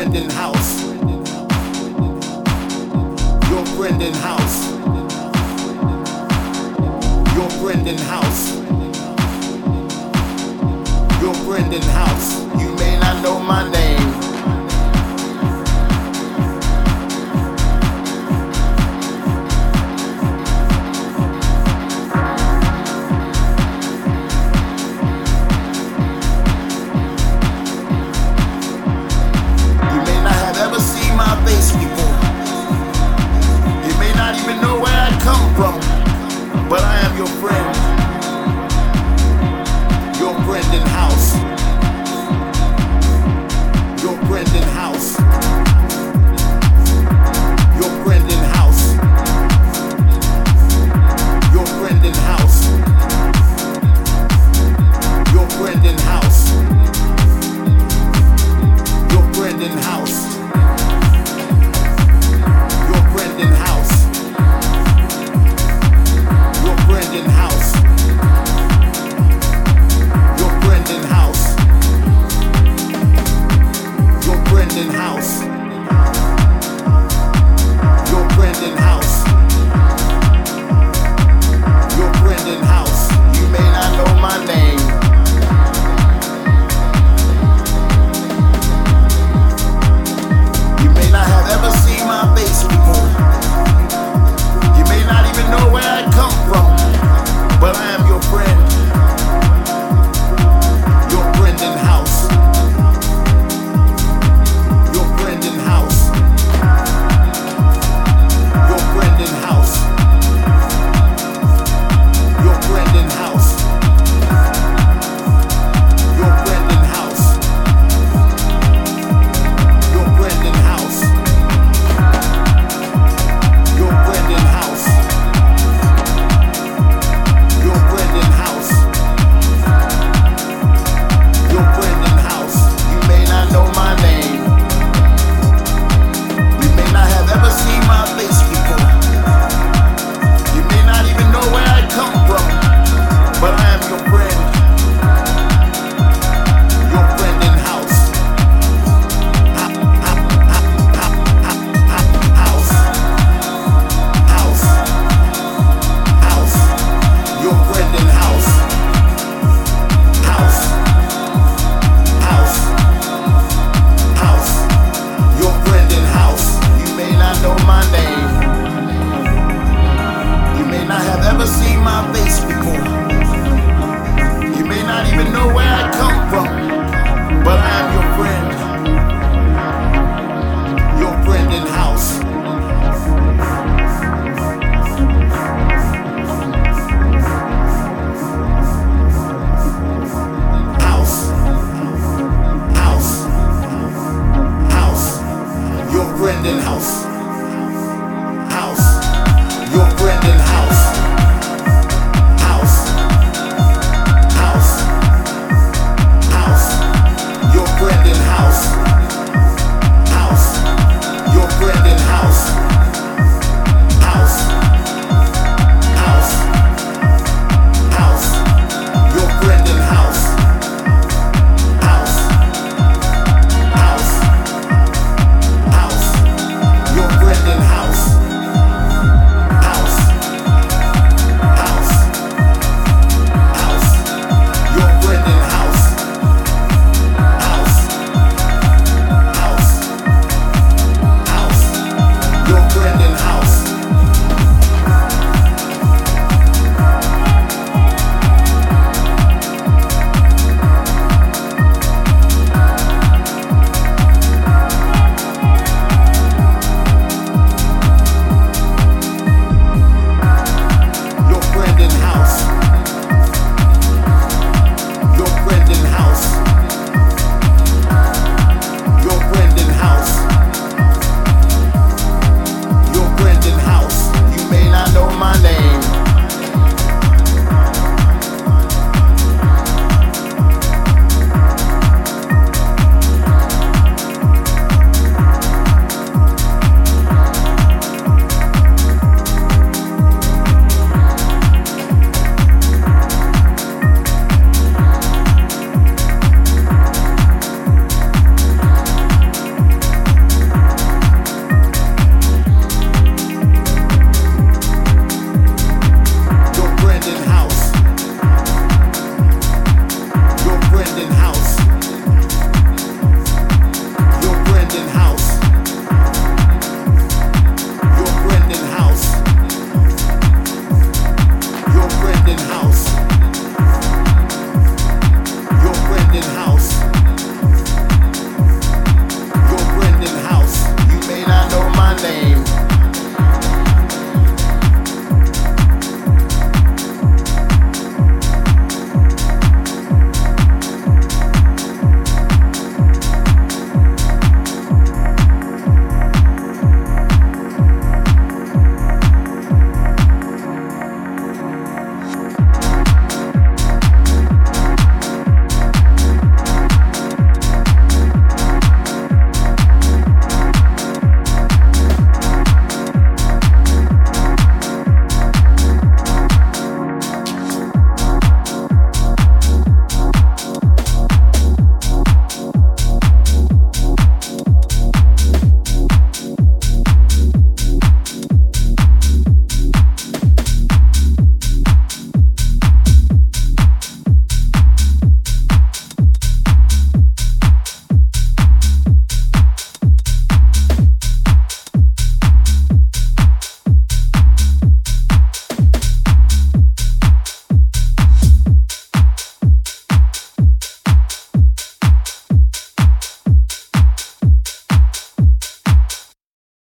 friend in house. Your friend in house. Your friend in house. Your friend in house. in den Haus.